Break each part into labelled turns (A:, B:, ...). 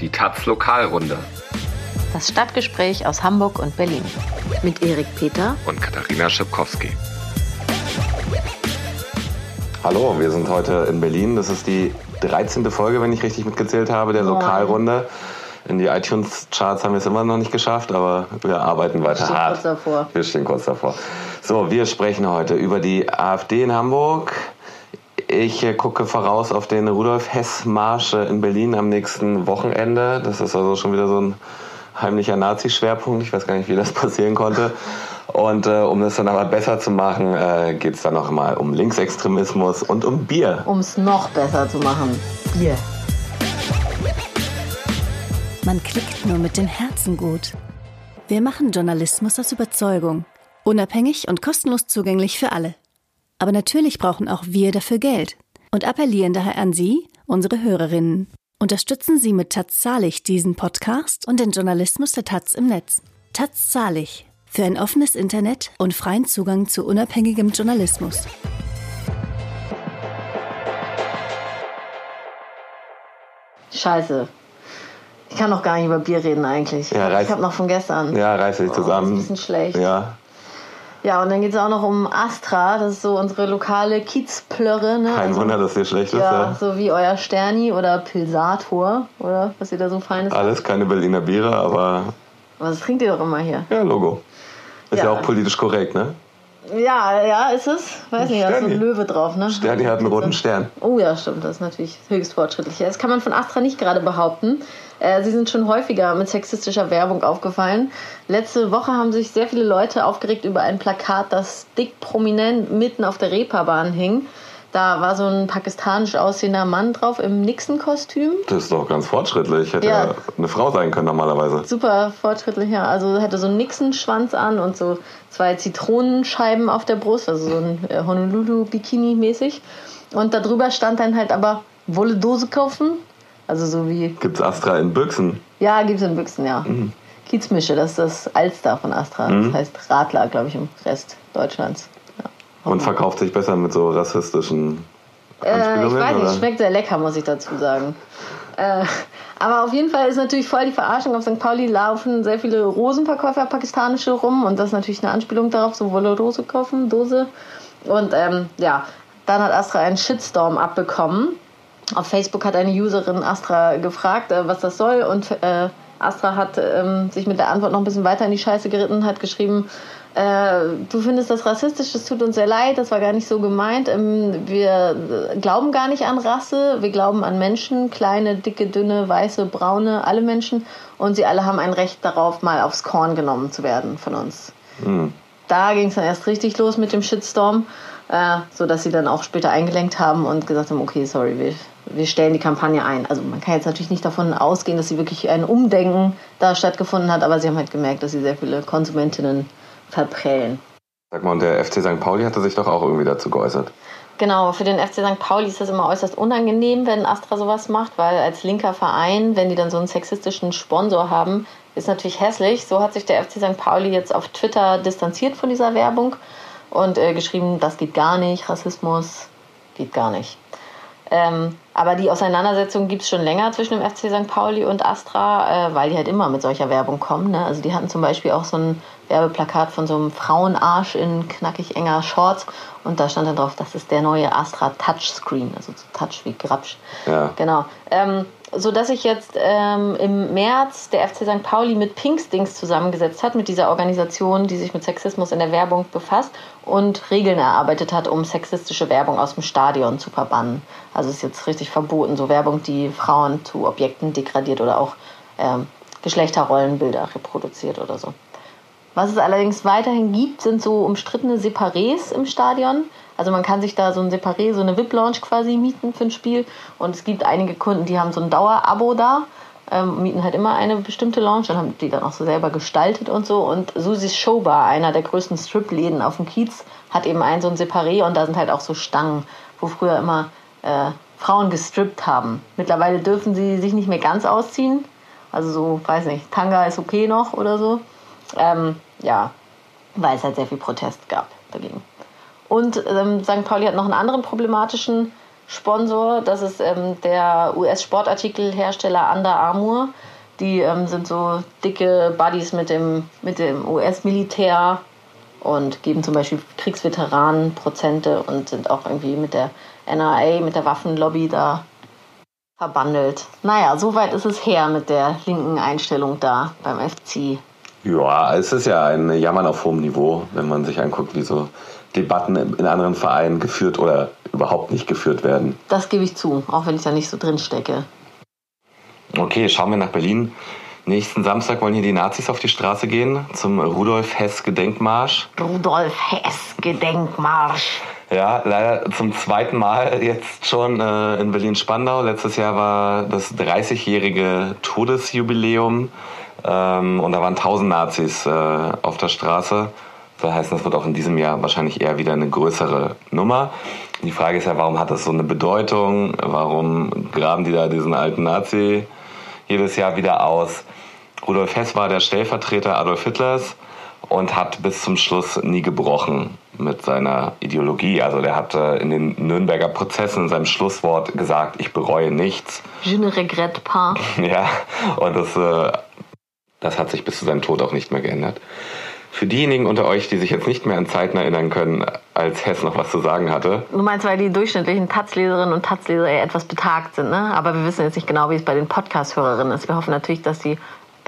A: Die Taz Lokalrunde.
B: Das Stadtgespräch aus Hamburg und Berlin. Mit Erik Peter
A: und Katharina Schipkowski.
C: Hallo, wir sind heute in Berlin. Das ist die 13. Folge, wenn ich richtig mitgezählt habe, der Lokalrunde. In die iTunes-Charts haben wir es immer noch nicht geschafft, aber wir arbeiten weiter
B: stehen
C: hart.
B: kurz davor.
C: Wir stehen kurz davor. So, wir sprechen heute über die AfD in Hamburg. Ich äh, gucke voraus auf den Rudolf-Hess-Marsch äh, in Berlin am nächsten Wochenende. Das ist also schon wieder so ein heimlicher Nazi-Schwerpunkt. Ich weiß gar nicht, wie das passieren konnte. Und äh, um das dann aber besser zu machen, äh, geht es dann noch mal um Linksextremismus und um Bier.
B: Um es noch besser zu machen. Bier.
D: Man klickt nur mit dem Herzen gut. Wir machen Journalismus aus Überzeugung. Unabhängig und kostenlos zugänglich für alle. Aber natürlich brauchen auch wir dafür Geld und appellieren daher an Sie, unsere Hörerinnen. Unterstützen Sie mit Taz Zahlig diesen Podcast und den Journalismus der Taz im Netz. Taz Zahlig. Für ein offenes Internet und freien Zugang zu unabhängigem Journalismus.
B: Scheiße. Ich kann noch gar nicht über Bier reden eigentlich.
C: Ja, reiß-
B: ich habe noch von gestern.
C: Ja, reiß dich
B: Oh,
C: zusammen.
B: ist ein bisschen schlecht.
C: Ja,
B: Ja, und dann geht es auch noch um Astra. Das ist so unsere lokale Kiezplörre. Ne?
C: kein
B: Also,
C: Wunder, dass dir schlecht ist.
B: Ja,
C: Ja.
B: so wie euer Sterni oder Pilsator oder was ihr da so feines.
C: Alles keine Berliner Biere, aber
B: Aber das trinkt ihr doch immer hier.
C: ja, Logo. Ist ja,
B: Ja.
C: auch politisch korrekt, ne?
B: Ja, ja, ist es? Weiß nicht, da ist so ein. Löwe drauf, ne?
C: Sterni hat einen roten Stern.
B: Oh ja, stimmt, das ist natürlich höchst fortschrittlich. Das kann man von Astra nicht gerade behaupten. Äh, Sie sind schon häufiger mit sexistischer Werbung aufgefallen. Letzte Woche haben sich sehr viele Leute aufgeregt über ein Plakat, das dick prominent mitten auf der Reeperbahn hing. Da war so ein pakistanisch aussehender Mann drauf im Nixon-Kostüm.
C: Das ist doch ganz fortschrittlich. Hätte
B: Ja.
C: eine Frau sein können normalerweise.
B: Super fortschrittlich, ja. Also hatte so einen Nixon-Schwanz an und so zwei Zitronenscheiben auf der Brust, also so ein äh, Honolulu-Bikini-mäßig. Und darüber stand dann halt aber, wolle Dose kaufen? Also so wie,
C: Gibt's Astra in Büchsen?
B: ja, gibt's in Büchsen, ja.
C: Mhm.
B: Kiezmische, das ist das Alster von Astra. Das heißt Radler, glaube ich, im Rest Deutschlands. Ja.
C: Und verkauft sich besser mit so rassistischen
B: Äh, ich weiß nicht,
C: oder?
B: schmeckt sehr lecker, muss ich dazu sagen. Äh, aber auf jeden Fall ist natürlich voll die Verarschung. Auf St. Pauli laufen sehr viele Rosenverkäufer pakistanische rum und das ist natürlich eine Anspielung darauf, so wolle Rose kaufen, Dose. Und ähm, ja, dann hat Astra einen Shitstorm abbekommen. Auf Facebook hat eine Userin Astra gefragt, äh, was das soll und äh, Astra hat ähm, sich mit der Antwort noch ein bisschen weiter in die Scheiße geritten, hat geschrieben, äh, du findest das rassistisch, das tut uns sehr leid, das war gar nicht so gemeint. Ähm, wir glauben gar nicht an Rasse, wir glauben an Menschen, kleine, dicke, dünne, weiße, braune, alle Menschen. Und sie alle haben ein Recht darauf, mal aufs Korn genommen zu werden von uns. Da ging es dann erst richtig los mit dem Shitstorm, äh, sodass sie dann auch später eingelenkt haben und gesagt haben, okay, sorry, wir, wir stellen die Kampagne ein. Also man kann jetzt natürlich nicht davon ausgehen, dass sie wirklich ein Umdenken da stattgefunden hat, aber sie haben halt gemerkt, dass sie sehr viele Konsumentinnen verprellen.
C: Sag mal, und der FC St. Pauli hatte sich doch auch irgendwie dazu geäußert.
B: Genau, für den FC St. Pauli ist das immer äußerst unangenehm, wenn Astra sowas macht, weil als linker Verein, wenn die dann so einen sexistischen Sponsor haben, ist natürlich hässlich. So hat sich der FC St. Pauli jetzt auf Twitter distanziert von dieser Werbung und äh, geschrieben, das geht gar nicht, Rassismus geht gar nicht. Ähm, aber die Auseinandersetzung gibt es schon länger zwischen dem FC St. Pauli und Astra, äh, weil die halt immer mit solcher Werbung kommen. Ne? Also die hatten zum Beispiel auch so ein Werbeplakat von so einem Frauenarsch in knackig enger Shorts und da stand dann drauf, das ist der neue Astra Touchscreen, also so Touch wie Grapsch.
C: Ja.
B: Genau. Ähm, so dass sich jetzt ähm, im März der FC St. Pauli mit Pinkstings zusammengesetzt hat, mit dieser Organisation, die sich mit Sexismus in der Werbung befasst und Regeln erarbeitet hat, um sexistische Werbung aus dem Stadion zu verbannen. Also ist jetzt richtig verboten, so Werbung, die Frauen zu Objekten degradiert oder auch ähm, Geschlechterrollenbilder reproduziert oder so. Was es allerdings weiterhin gibt, sind so umstrittene Separés im Stadion. Also man kann sich da so ein Separé, so eine VIP-Lounge quasi mieten für ein Spiel. Und es gibt einige Kunden, die haben so ein Dauerabo da, ähm, mieten halt immer eine bestimmte Lounge, dann haben die dann auch so selber gestaltet und so. Und Susis Showbar, einer der größten Strip-Läden auf dem Kiez, hat eben ein so ein Separé und da sind halt auch so Stangen, wo früher immer äh, Frauen gestrippt haben. Mittlerweile dürfen sie sich nicht mehr ganz ausziehen. Also so, weiß nicht, Tanga ist okay noch oder so. Ähm, ja, weil es halt sehr viel Protest gab dagegen. Und ähm, St. Pauli hat noch einen anderen problematischen Sponsor. Das ist ähm, der US-Sportartikelhersteller Under Armour. Die ähm, sind so dicke Buddies mit dem, mit dem US-Militär und geben zum Beispiel Kriegsveteranen Prozente und sind auch irgendwie mit der NRA, mit der Waffenlobby da verbandelt. Naja, soweit ist es her mit der linken Einstellung da beim FC.
C: Ja, es ist ja ein Jammern auf hohem Niveau, wenn man sich anguckt, wie so Debatten in anderen Vereinen geführt oder überhaupt nicht geführt werden.
B: Das gebe ich zu, auch wenn ich da nicht so drin stecke.
C: Okay, schauen wir nach Berlin. Nächsten Samstag wollen hier die Nazis auf die Straße gehen zum Rudolf Hess Gedenkmarsch.
B: Rudolf Hess Gedenkmarsch.
C: Ja, leider zum zweiten Mal jetzt schon äh, in Berlin-Spandau. Letztes Jahr war das 30-jährige Todesjubiläum ähm, und da waren 1000 Nazis äh, auf der Straße. Das heißt, das wird auch in diesem Jahr wahrscheinlich eher wieder eine größere Nummer. Die Frage ist ja, warum hat das so eine Bedeutung? Warum graben die da diesen alten Nazi jedes Jahr wieder aus? Rudolf Hess war der Stellvertreter Adolf Hitlers und hat bis zum Schluss nie gebrochen mit seiner Ideologie. Also der hat in den Nürnberger Prozessen in seinem Schlusswort gesagt, ich bereue nichts.
B: Je ne regrette pas.
C: Ja, und das, äh, das hat sich bis zu seinem Tod auch nicht mehr geändert. Für diejenigen unter euch, die sich jetzt nicht mehr an Zeiten erinnern können, als Hess noch was zu sagen hatte.
B: Du meinst, weil die durchschnittlichen Taz-Leserinnen und Taz-Leser etwas betagt sind, ne? Aber wir wissen jetzt nicht genau, wie es bei den Podcast-Hörerinnen ist. Wir hoffen natürlich, dass sie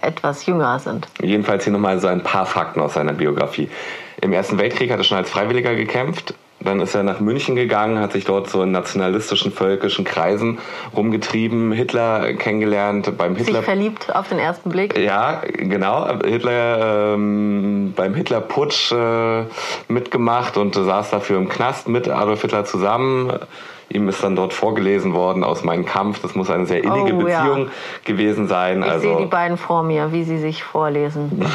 B: etwas jünger sind.
C: Jedenfalls hier nochmal so ein paar Fakten aus seiner Biografie. Im Ersten Weltkrieg hat er schon als Freiwilliger gekämpft. Dann ist er nach München gegangen, hat sich dort so in nationalistischen, völkischen Kreisen rumgetrieben, Hitler kennengelernt, beim Hitler...
B: Sich verliebt auf den ersten Blick.
C: Ja, genau. Hitler ähm, beim Hitlerputsch äh, mitgemacht und saß dafür im Knast mit Adolf Hitler zusammen. Ihm ist dann dort vorgelesen worden aus meinem Kampf. Das muss eine sehr innige
B: Oh, ja.
C: Beziehung gewesen sein.
B: Ich
C: also,
B: sehe die beiden vor mir, wie sie sich vorlesen.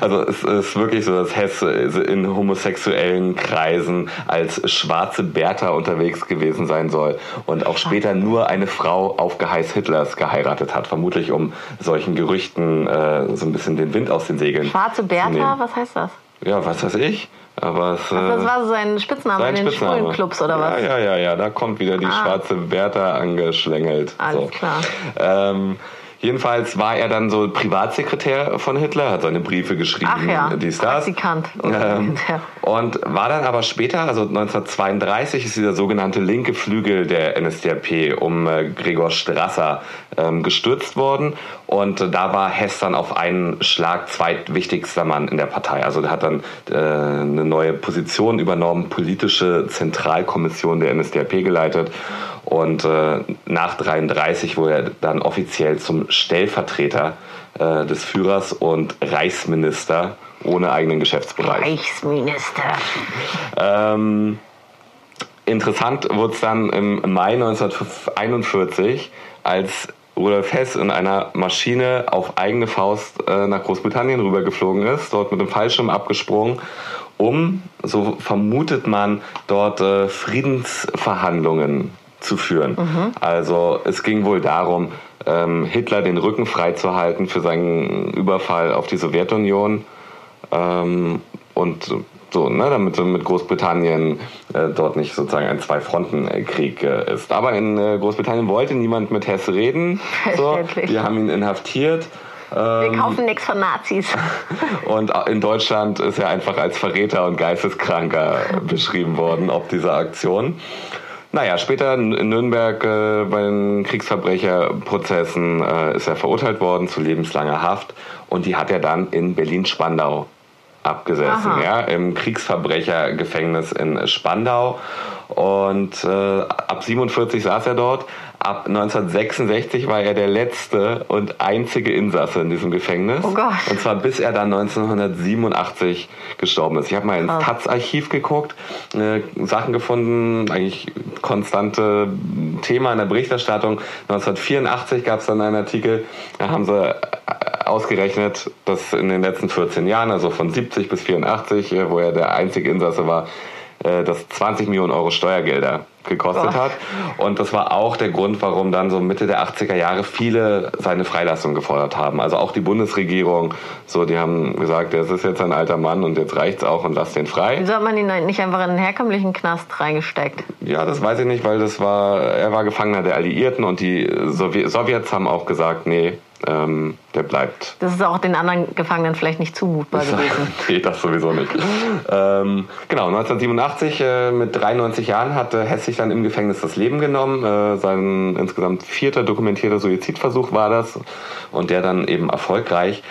C: Also es ist wirklich so, dass Hess in homosexuellen Kreisen als schwarze Bertha unterwegs gewesen sein soll und auch später nur eine Frau auf Geheiß Hitlers geheiratet hat, vermutlich um solchen Gerüchten äh, so ein bisschen den Wind aus den Segeln
B: Schwarze Bertha, was heißt das?
C: Ja, was weiß ich. Aber es, äh,
B: Das war so sein Spitzname
C: sein
B: in den
C: Spitzname.
B: schwulen Clubs oder was?
C: Ja, ja, ja, ja, da kommt wieder die
B: Ah.
C: schwarze Bertha angeschlängelt.
B: Alles
C: so.
B: klar.
C: Ähm, jedenfalls war er dann so Privatsekretär von Hitler, hat seine Briefe geschrieben,
B: Ach ja,
C: dies, das.
B: Praktikant.
C: Ähm, und war dann aber später, also 1932, ist dieser sogenannte linke Flügel der NSDAP um äh, Gregor Strasser ähm, gestürzt worden. Und äh, da war Hess dann auf einen Schlag zweitwichtigster Mann in der Partei. Also der hat dann äh, eine neue Position übernommen, politische Zentralkommission der NSDAP geleitet. Und äh, nach 33 wurde er dann offiziell zum Stellvertreter äh, des Führers und Reichsminister ohne eigenen Geschäftsbereich.
B: Reichsminister.
C: Ähm, interessant wurde es dann im Mai 1941, als Rudolf Hess in einer Maschine auf eigene Faust äh, nach Großbritannien rübergeflogen ist, dort mit dem Fallschirm abgesprungen, um, so vermutet man, dort äh, Friedensverhandlungen zu führen. Also es ging wohl darum, ähm, Hitler den Rücken freizuhalten für seinen Überfall auf die Sowjetunion ähm, und so, ne, damit mit Großbritannien äh, dort nicht sozusagen ein Zwei-Fronten-Krieg äh, ist. Aber in äh, Großbritannien wollte niemand mit Hess reden. So, die haben ihn inhaftiert.
B: Wir kaufen nichts von Nazis.
C: Und in Deutschland ist er einfach als Verräter und Geisteskranker beschrieben worden, ob dieser Aktion. Naja, später in Nürnberg äh, bei den Kriegsverbrecherprozessen äh, ist er verurteilt worden zu lebenslanger Haft und die hat er dann in Berlin-Spandau abgesessen,
B: Aha.
C: ja, im Kriegsverbrechergefängnis in Spandau. Und äh, ab 47 saß er dort. Ab 1966 war er der letzte und einzige Insasse in diesem Gefängnis.
B: Oh Gott.
C: Und zwar bis er dann 1987 gestorben ist. Ich habe mal ins
B: Ah.
C: Taz-Archiv geguckt, äh, Sachen gefunden, eigentlich konstante Thema in der Berichterstattung. 1984 gab es dann einen Artikel, da haben sie äh, ausgerechnet, dass in den letzten 14 Jahren, also von 70 bis 84, äh, wo er der einzige Insasse war, äh, das 20 Millionen Euro Steuergelder gekostet
B: Boah.
C: hat. Und das war auch der Grund, warum dann so Mitte der 80er Jahre viele seine Freilassung gefordert haben. Also auch die Bundesregierung, so die haben gesagt, das ist jetzt ein alter Mann und jetzt reicht's auch und lass den frei.
B: Wieso hat man ihn nicht einfach in einen herkömmlichen Knast reingesteckt?
C: Ja, das weiß ich nicht, weil das war, er war Gefangener der Alliierten und die Sowje- Sowjets haben auch gesagt, nee, ähm, der bleibt.
B: Das ist auch den anderen Gefangenen vielleicht nicht zumutbar gewesen.
C: nee, das sowieso nicht. ähm, genau, 1987 äh, mit 93 Jahren hat äh, Hess sich dann im Gefängnis das Leben genommen. Äh, sein insgesamt vierter dokumentierter Suizidversuch war das und der dann eben erfolgreich.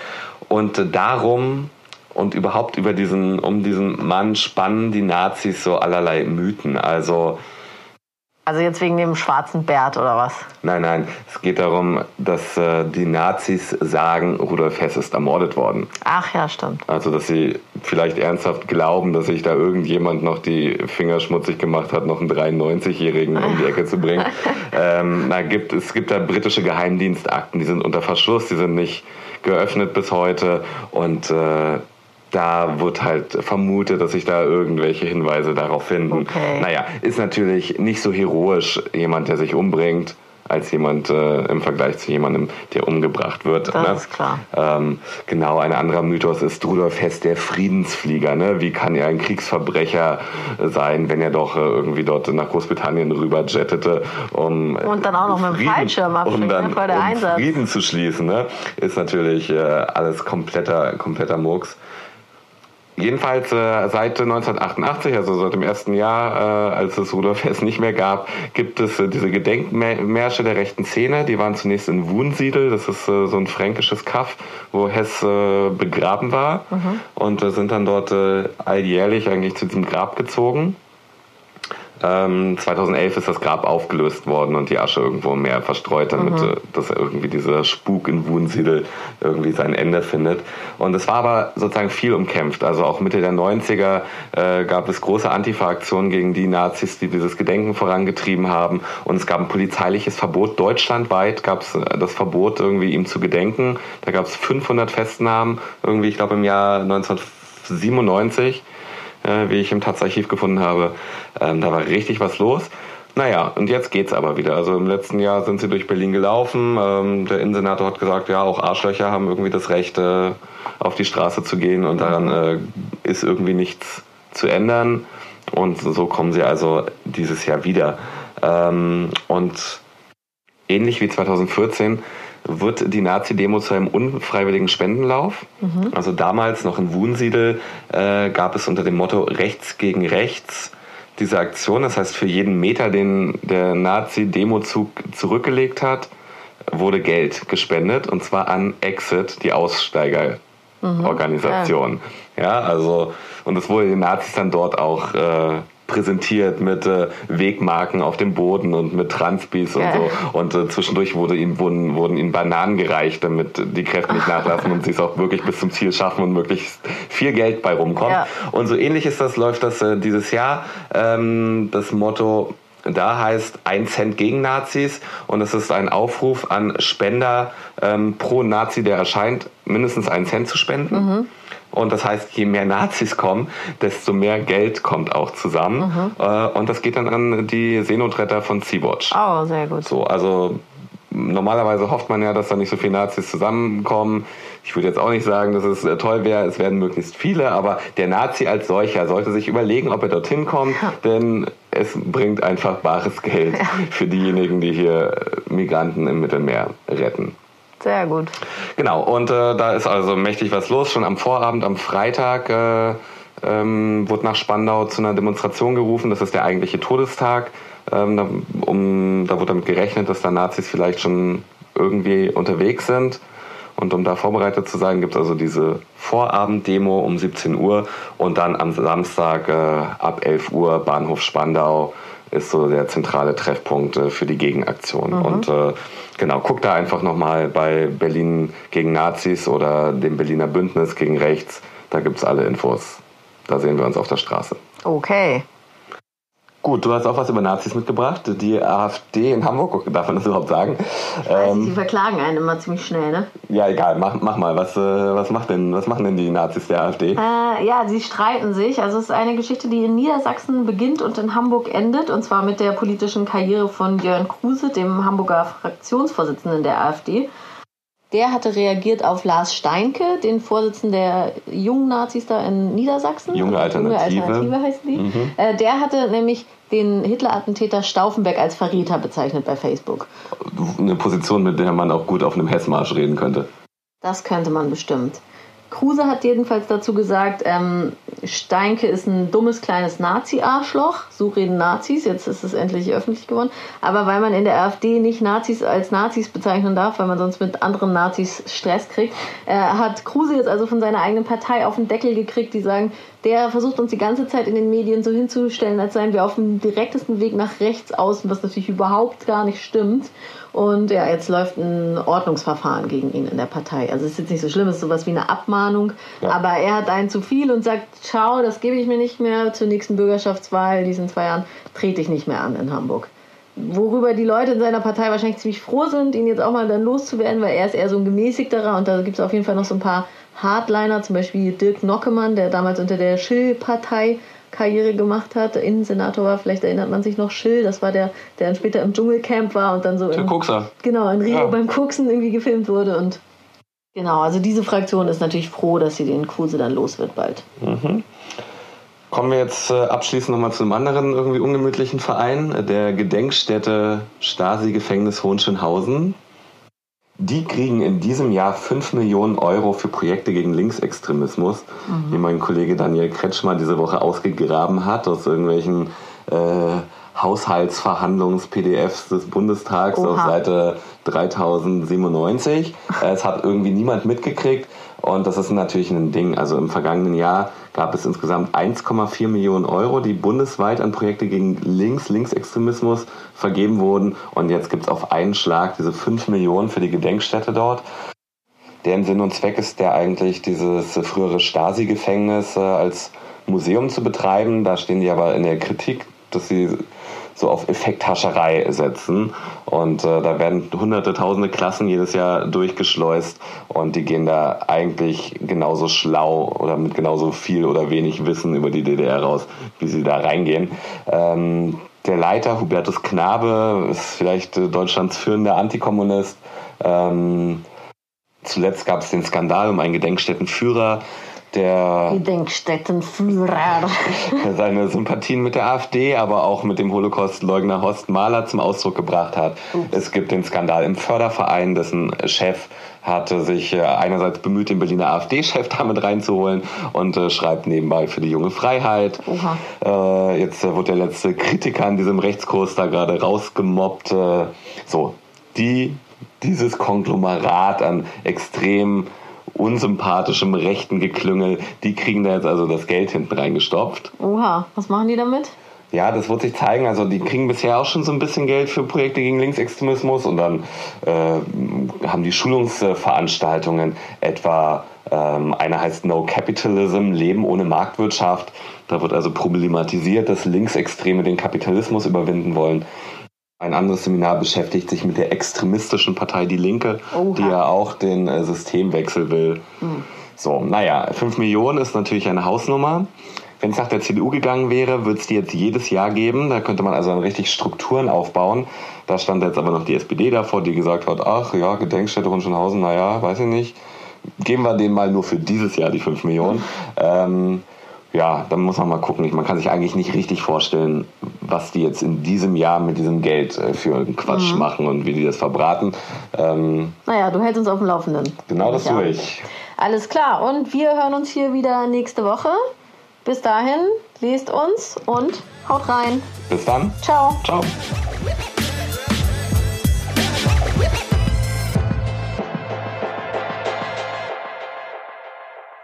C: Und äh, darum und überhaupt über diesen, um diesen Mann spannen die Nazis so allerlei Mythen. Also
B: Also jetzt wegen dem schwarzen Bärt oder was?
C: Nein, nein, es geht darum, dass äh, die Nazis sagen, Rudolf Hess ist ermordet worden.
B: Ach ja, stimmt.
C: Also, dass sie vielleicht ernsthaft glauben, dass sich da irgendjemand noch die Finger schmutzig gemacht hat, noch einen 93-Jährigen um die Ecke zu bringen. ähm, na, gibt, es gibt da britische Geheimdienstakten, die sind unter Verschluss, die sind nicht geöffnet bis heute und äh, da wird halt vermutet, dass sich da irgendwelche Hinweise darauf finden.
B: Okay.
C: Naja, ist natürlich nicht so heroisch, jemand, der sich umbringt, als jemand äh, im Vergleich zu jemandem, der umgebracht wird.
B: Das
C: ne?
B: ist klar.
C: Ähm, genau, ein anderer Mythos ist Rudolf Hess der Friedensflieger. Ne? Wie kann er ein Kriegsverbrecher sein, wenn er doch äh, irgendwie dort nach Großbritannien rüber jettete, um
B: Und dann auch noch mit dem Fallschirm abspringen,
C: um dann
B: ne? Der
C: um
B: Einsatz.
C: Frieden zu schließen. Ne? Ist natürlich äh, alles kompletter, kompletter Murks. Jedenfalls äh, seit 1988, also seit dem ersten Jahr, äh, als es Rudolf Hess nicht mehr gab, gibt es äh, diese Gedenkmärsche der rechten Szene. Die waren zunächst in Wunsiedel, das ist äh, so ein fränkisches Kaff, wo Hess äh, begraben war. Und äh, sind dann dort äh, alljährlich eigentlich zu diesem Grab gezogen. Ähm, 2011 ist das Grab aufgelöst worden und die Asche irgendwo im Meer verstreut, damit äh, dass irgendwie dieser Spuk in Wunsiedel irgendwie sein Ende findet. Und es war aber sozusagen viel umkämpft. Also auch Mitte der 90er äh, gab es große Antifa-Aktionen gegen die Nazis, die dieses Gedenken vorangetrieben haben. Und es gab ein polizeiliches Verbot. Deutschlandweit gab es äh, das Verbot, irgendwie ihm zu gedenken. Da gab es 500 Festnahmen, irgendwie, ich glaube im Jahr 1997 äh, wie ich im Taz-Archiv gefunden habe. Ähm, da war richtig was los. Naja, und jetzt geht's aber wieder. Also im letzten Jahr sind sie durch Berlin gelaufen. Ähm, der Innensenator hat gesagt, ja, auch Arschlöcher haben irgendwie das Recht, äh, auf die Straße zu gehen und daran äh, ist irgendwie nichts zu ändern. Und so kommen sie also dieses Jahr wieder. Ähm, und ähnlich wie 2014 wird die Nazi-Demo zu einem unfreiwilligen Spendenlauf. Also damals noch in Wunsiedel äh, gab es unter dem Motto Rechts gegen Rechts diese Aktion. Das heißt, für jeden Meter, den der Nazi-Demozug zurückgelegt hat, wurde Geld gespendet und zwar an Exit, die Aussteigerorganisation. Ja, also und es wurde den Nazis dann dort auch äh, präsentiert mit äh, Wegmarken auf dem Boden und mit Transpis und so. Und äh, zwischendurch wurde ihnen, wurden, wurden ihnen Bananen gereicht, damit die Kräfte nicht nachlassen und sie es auch wirklich bis zum Ziel schaffen und möglichst viel Geld bei rumkommt.
B: Ja.
C: Und so ähnlich ist das, läuft das äh, dieses Jahr. Ähm, das Motto da heißt ein Cent gegen Nazis und es ist ein Aufruf an Spender ähm, pro Nazi, der erscheint, mindestens einen Cent zu spenden. Und das heißt, je mehr Nazis kommen, desto mehr Geld kommt auch zusammen. Äh, und das geht dann an die Seenotretter von Sea-Watch.
B: Oh, sehr gut.
C: So, also normalerweise hofft man ja, dass da nicht so viele Nazis zusammenkommen. Ich würde jetzt auch nicht sagen, dass es äh, toll wäre, es werden möglichst viele, aber der Nazi als solcher sollte sich überlegen, ob er dorthin kommt, denn es bringt einfach bares Geld für diejenigen, die hier Migranten im Mittelmeer retten.
B: Sehr gut.
C: Genau, und äh, da ist also mächtig was los. Schon am Vorabend, am Freitag, äh, ähm, wurde nach Spandau zu einer Demonstration gerufen. Das ist der eigentliche Todestag. Ähm, da, um, da wurde damit gerechnet, dass da Nazis vielleicht schon irgendwie unterwegs sind. Und um da vorbereitet zu sein, gibt es also diese Vorabenddemo um 17 Uhr und dann am Samstag äh, ab 11 Uhr Bahnhof Spandau ist so der zentrale Treffpunkt äh, für die Gegenaktion. Und äh, genau, guck da einfach nochmal bei Berlin gegen Nazis oder dem Berliner Bündnis gegen Rechts. Da gibt es alle Infos. Da sehen wir uns auf der Straße.
B: Okay.
C: Gut, du hast auch was über Nazis mitgebracht. Die AfD in Hamburg, darf man das überhaupt sagen?
B: Also, sie verklagen einen immer ziemlich schnell, ne?
C: Ja, egal, mach, mach mal. Was, äh, was, macht denn, was machen denn die Nazis der AfD?
B: Äh, ja, sie streiten sich. Also es ist eine Geschichte, die in Niedersachsen beginnt und in Hamburg endet. Und zwar mit der politischen Karriere von Jörn Kruse, dem Hamburger Fraktionsvorsitzenden der AfD. Der hatte reagiert auf Lars Steinke, den Vorsitzenden der jungen Nazis da in Niedersachsen.
C: Junge Alternative.
B: Junge Alternative heißen die.
C: Mhm.
B: Äh, der hatte nämlich den Hitler-Attentäter Stauffenberg als Verräter bezeichnet bei Facebook.
C: Eine Position, mit der man auch gut auf einem Hessmarsch reden könnte.
B: Das könnte man bestimmt. Kruse hat jedenfalls dazu gesagt, ähm, Steinke ist ein dummes kleines Nazi-Arschloch. So reden Nazis. Jetzt ist es endlich öffentlich geworden. Aber weil man in der AfD nicht Nazis als Nazis bezeichnen darf, weil man sonst mit anderen Nazis Stress kriegt, äh, hat Kruse jetzt also von seiner eigenen Partei auf den Deckel gekriegt, die sagen, der versucht uns die ganze Zeit in den Medien so hinzustellen, als seien wir auf dem direktesten Weg nach rechts außen, was natürlich überhaupt gar nicht stimmt. Und ja, jetzt läuft ein Ordnungsverfahren gegen ihn in der Partei. Also es ist jetzt nicht so schlimm, es ist sowas wie eine Abmahnung.
C: Ja.
B: Aber er hat einen zu viel und sagt, ciao, das gebe ich mir nicht mehr. Zur nächsten Bürgerschaftswahl, diesen zwei Jahren, trete ich nicht mehr an in Hamburg. Worüber die Leute in seiner Partei wahrscheinlich ziemlich froh sind, ihn jetzt auch mal dann loszuwerden, weil er ist eher so ein gemäßigterer und da gibt es auf jeden Fall noch so ein paar Hardliner, zum Beispiel Dirk Nockemann, der damals unter der Schill-Partei Karriere gemacht hat, Innensenator war, vielleicht erinnert man sich noch Schill, das war der, der dann später im Dschungelcamp war und dann so
C: Der
B: in,
C: Kokser.
B: genau, in Rio
C: Ja.
B: beim Koksen irgendwie gefilmt wurde und genau, also diese Fraktion ist natürlich froh, dass sie den Kruse dann los wird bald.
C: Kommen wir jetzt äh, abschließend nochmal zu einem anderen irgendwie ungemütlichen Verein, äh, der Gedenkstätte Stasi-Gefängnis Hohenschönhausen. Die kriegen in diesem Jahr 5 Millionen Euro für Projekte gegen Linksextremismus, die mein Kollege Daniel Kretschmer diese Woche ausgegraben hat aus irgendwelchen äh, Haushaltsverhandlungs-PDFs des Bundestags
B: Oha.
C: auf Seite 3097. Äh, Es hat irgendwie niemand mitgekriegt und das ist natürlich ein Ding. Also im vergangenen Jahr gab es insgesamt 1,4 Millionen Euro, die bundesweit an Projekte gegen Links, Linksextremismus vergeben wurden. Und jetzt gibt es auf einen Schlag diese 5 Millionen für die Gedenkstätte dort. Deren Sinn und Zweck ist der eigentlich, dieses frühere Stasi-Gefängnis äh, als Museum zu betreiben. Da stehen die aber in der Kritik, dass sie so auf Effekthascherei setzen. Und äh, da werden hunderte, tausende Klassen jedes Jahr durchgeschleust und die gehen da eigentlich genauso schlau oder mit genauso viel oder wenig Wissen über die DDR raus, wie sie da reingehen. Ähm, der Leiter, Hubertus Knabe, ist vielleicht äh, Deutschlands führender Antikommunist. Ähm, zuletzt gab es den Skandal um einen Gedenkstättenführer, der
B: Gedenkstättenführer.
C: seine Sympathien mit der AfD, aber auch mit dem Holocaust-Leugner Horst Mahler zum Ausdruck gebracht hat. Es gibt den Skandal im Förderverein, dessen Chef hatte sich äh, einerseits bemüht, den Berliner AfD-Chef damit reinzuholen und äh, schreibt nebenbei für die junge Freiheit. Äh, jetzt äh, wird der letzte Kritiker an diesem Rechtskurs da gerade rausgemobbt. So, die, dieses Konglomerat an extrem unsympathischem rechten Geklüngel, die kriegen da jetzt also das Geld hinten reingestopft.
B: Oha, was machen die damit?
C: Ja, das wird sich zeigen. Also die kriegen bisher auch schon so ein bisschen Geld für Projekte gegen Linksextremismus und dann äh, haben die Schulungsveranstaltungen etwa ähm, eine heißt No Capitalism, Leben ohne Marktwirtschaft. Da wird also problematisiert, dass Linksextreme den Kapitalismus überwinden wollen. Ein anderes Seminar beschäftigt sich mit der extremistischen Partei Die Linke,
B: Oha.
C: die ja auch den äh, Systemwechsel will. So, naja, 5 Millionen ist natürlich eine Hausnummer. Wenn es nach der CDU gegangen wäre, würde es die jetzt jedes Jahr geben. Da könnte man also dann richtig Strukturen aufbauen. Da stand jetzt aber noch die SPD davor, die gesagt hat, ach ja, Gedenkstätte Rundschenhausen, naja, weiß ich nicht. Geben wir denen mal nur für dieses Jahr die 5 Millionen. Ähm, ja, dann muss man mal gucken. Man kann sich eigentlich nicht richtig vorstellen, was die jetzt in diesem Jahr mit diesem Geld äh, für einen Quatsch machen und wie die das verbraten. Ähm,
B: Naja, du hältst uns auf dem Laufenden.
C: genau das tue ich.
B: Alles klar, und wir hören uns hier wieder nächste Woche. Bis dahin, lest uns und haut rein.
C: Bis dann.
B: Ciao.
C: Ciao.